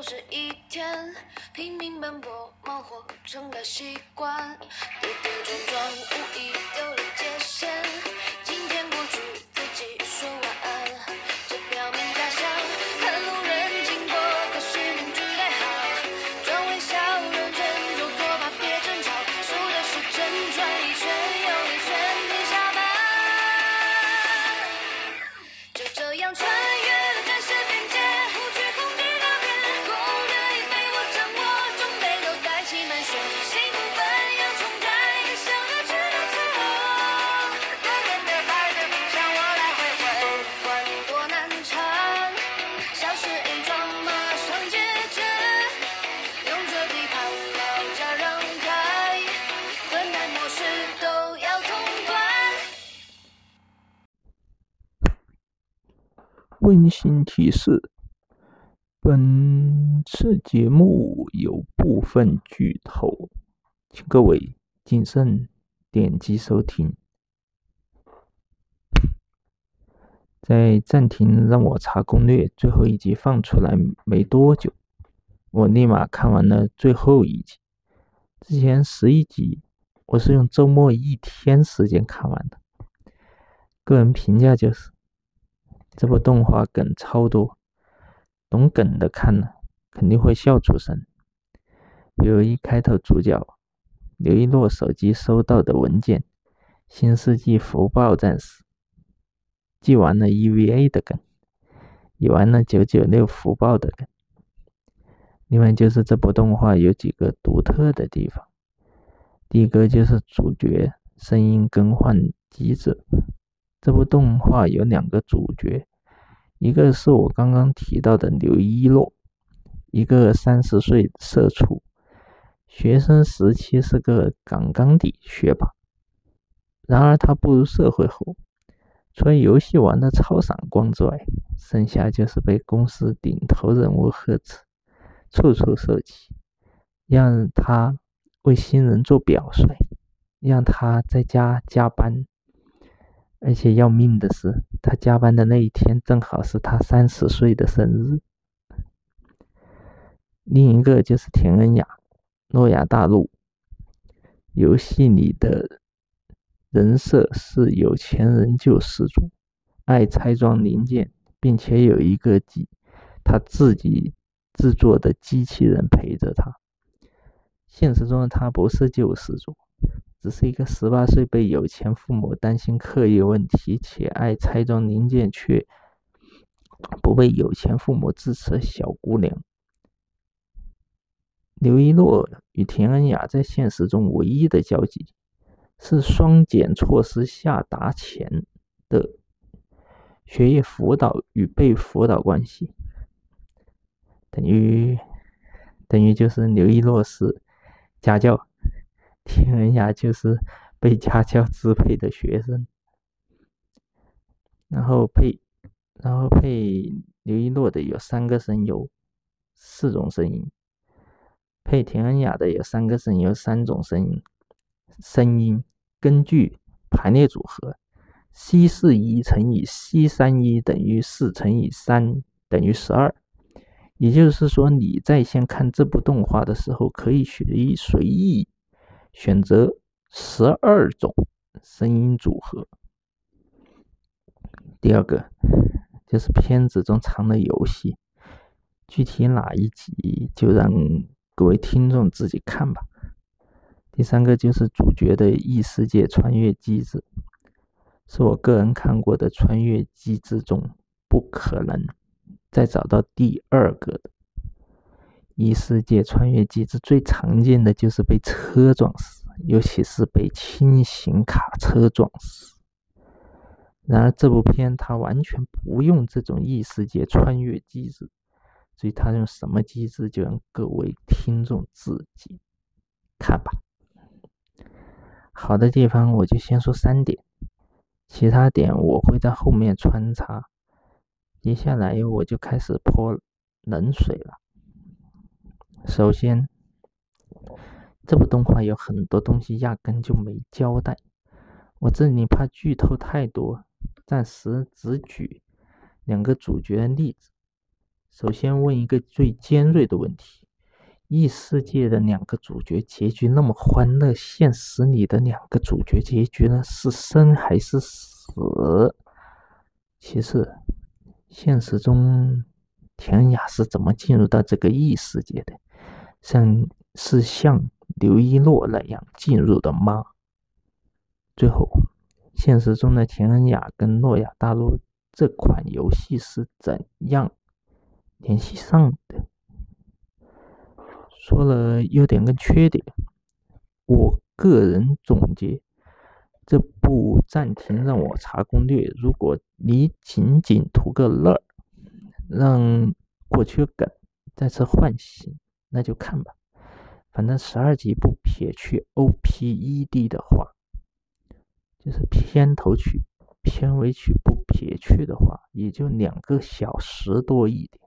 又是一天，拼命奔波，忙活成了习惯，跌跌撞撞，无意丢了界限。温馨提示：本次节目有部分剧透，请各位谨慎点击收听。在暂停让我查攻略最后一集放出来没多久，我立马看完了最后一集。之前十一集我是用周末一天时间看完的，个人评价就是。这部动画梗超多，懂梗的看了肯定会笑出声。比如一开头主角刘一诺手机收到的文件，《新世纪福报战士》，既玩了 EVA 的梗，也玩了九九六福报的梗。另外就是这部动画有几个独特的地方，第一个就是主角声音更换机制。这部动画有两个主角，一个是我刚刚提到的刘一诺，一个三十岁社畜，学生时期是个杠杠的学霸。然而他步入社会后，除了游戏玩的超闪光之外，剩下就是被公司顶头人物呵斥，处处受气，让他为新人做表率，让他在家加班。而且要命的是，他加班的那一天正好是他三十岁的生日。另一个就是田恩雅，诺亚大陆游戏里的人设是有钱人救世主，爱拆装零件，并且有一个机他自己制作的机器人陪着他。现实中的他不是救世主。只是一个十八岁被有钱父母担心课业问题且爱拆装零件却不被有钱父母支持的小姑娘。刘一诺与田恩雅在现实中唯一的交集是双减措施下达前的学业辅导与被辅导关系，等于等于就是刘一诺是家教。田恩雅就是被家教支配的学生，然后配，然后配刘一诺的有三个声优，四种声音；配田恩雅的有三个声优，三种声音。声音根据排列组合，C 四一乘以 C 三一等于四乘以三等于十二。也就是说，你在线看这部动画的时候，可以随意随意。选择十二种声音组合。第二个就是片子中藏的游戏，具体哪一集就让各位听众自己看吧。第三个就是主角的异世界穿越机制，是我个人看过的穿越机制中不可能再找到第二个的。异世界穿越机制最常见的就是被车撞死，尤其是被轻型卡车撞死。然而这部片它完全不用这种异世界穿越机制，所以它用什么机制，就让各位听众自己看吧。好的地方我就先说三点，其他点我会在后面穿插。接下来我就开始泼冷水了。首先，这部动画有很多东西压根就没交代，我这里怕剧透太多，暂时只举两个主角的例子。首先问一个最尖锐的问题：异世界的两个主角结局那么欢乐，现实里的两个主角结局呢是生还是死？其次，现实中田雅是怎么进入到这个异世界的？像是像刘一诺那样进入的吗？最后，现实中的田恩雅跟诺亚大陆这款游戏是怎样联系上的？说了优点跟缺点，我个人总结这部暂停让我查攻略。如果你仅仅图个乐，让过去的梗再次唤醒，那就看吧。反正十二集不撇去 OPED 的话，就是片头曲、片尾曲不撇去的话，也就两个小时多一点。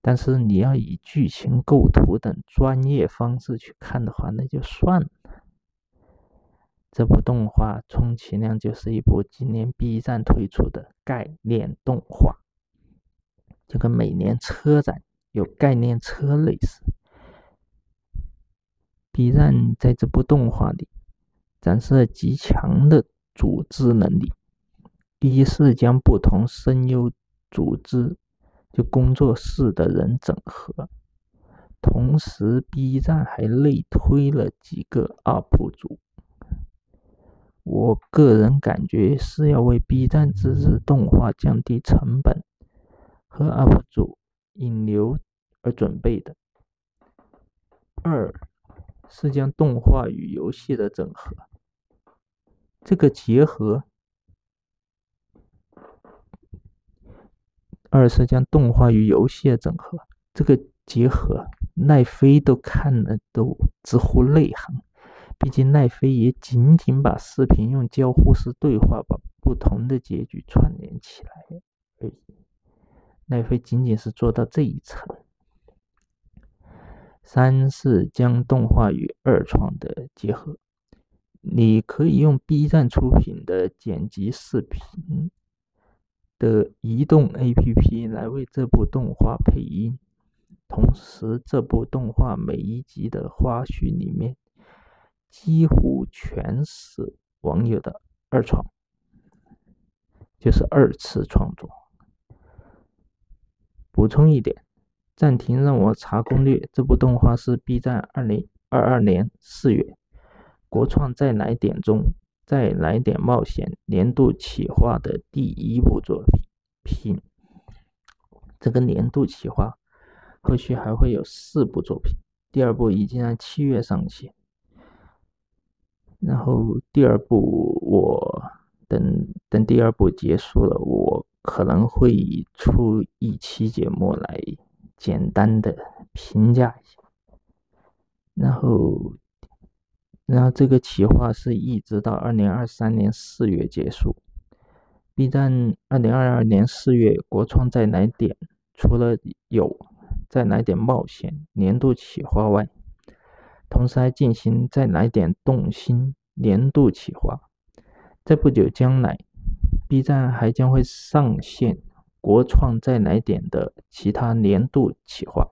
但是你要以剧情构图等专业方式去看的话，那就算了。这部动画充其量就是一部今年 B 站推出的概念动画，就跟每年车展有概念车类似。B 站在这部动画里展示了极强的组织能力，一是将不同声优组织。就工作室的人整合，同时 B 站还类推了几个 UP 主。我个人感觉是要为 B 站自制动画降低成本和 UP 主引流而准备的。二是将动画与游戏的整合，这个结合。二是将动画与游戏的整合，这个结合，奈飞都看了都直呼内行。毕竟奈飞也仅仅把视频用交互式对话把不同的结局串联起来。奈飞仅仅是做到这一层。三是将动画与二创的结合，你可以用 B 站出品的剪辑视频。的移动 APP 来为这部动画配音，同时这部动画每一集的花絮里面几乎全是网友的二创，就是二次创作。补充一点，暂停让我查攻略。这部动画是 B 站二零二二年四月国创再来点中。再来点冒险年度企划的第一部作品，这个年度企划后续还会有四部作品，第二部已经在七月上线，然后第二部我等等第二部结束了，我可能会出一期节目来简单的评价一下，然后。然后这个企划是一直到二零二三年四月结束。B 站二零二二年四月国创再来点，除了有再来点冒险年度企划外，同时还进行再来点动心年度企划。在不久将来，B 站还将会上线国创再来点的其他年度企划。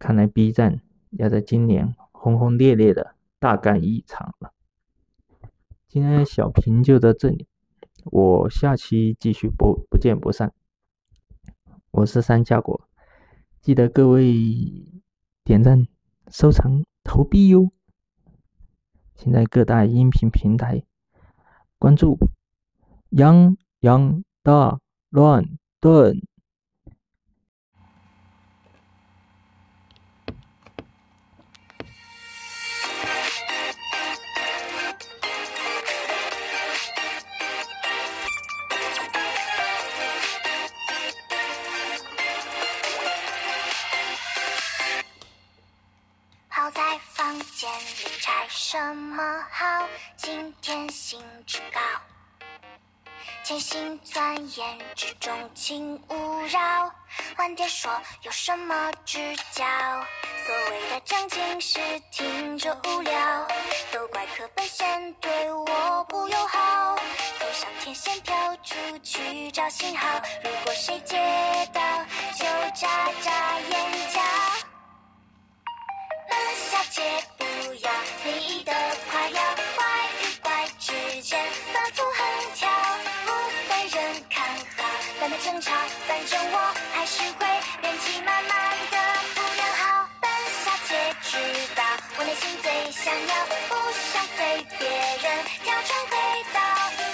看来 B 站要在今年轰轰烈烈的。大干一场了。今天小评就到这里，我下期继续不不见不散。我是三家果，记得各位点赞、收藏、投币哟。请在各大音频平台关注“泱泱大乱炖。好在房间里拆什么好？今天兴致高。潜心钻研之中，请勿扰。晚点说，有什么指教？所谓的正经事听着无聊，都怪课本线对我不友好。头上天线飘出去找信号，如果谁接到，就眨眨眼角。且不要你的快要怪与怪之间懒得争吵，反正我还是会元气满满的不人好。本小姐知道，我内心最想要，不想被别人跳成轨道。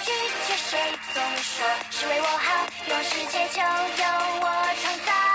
拒绝谁总说是为我好，有世界就由我创造。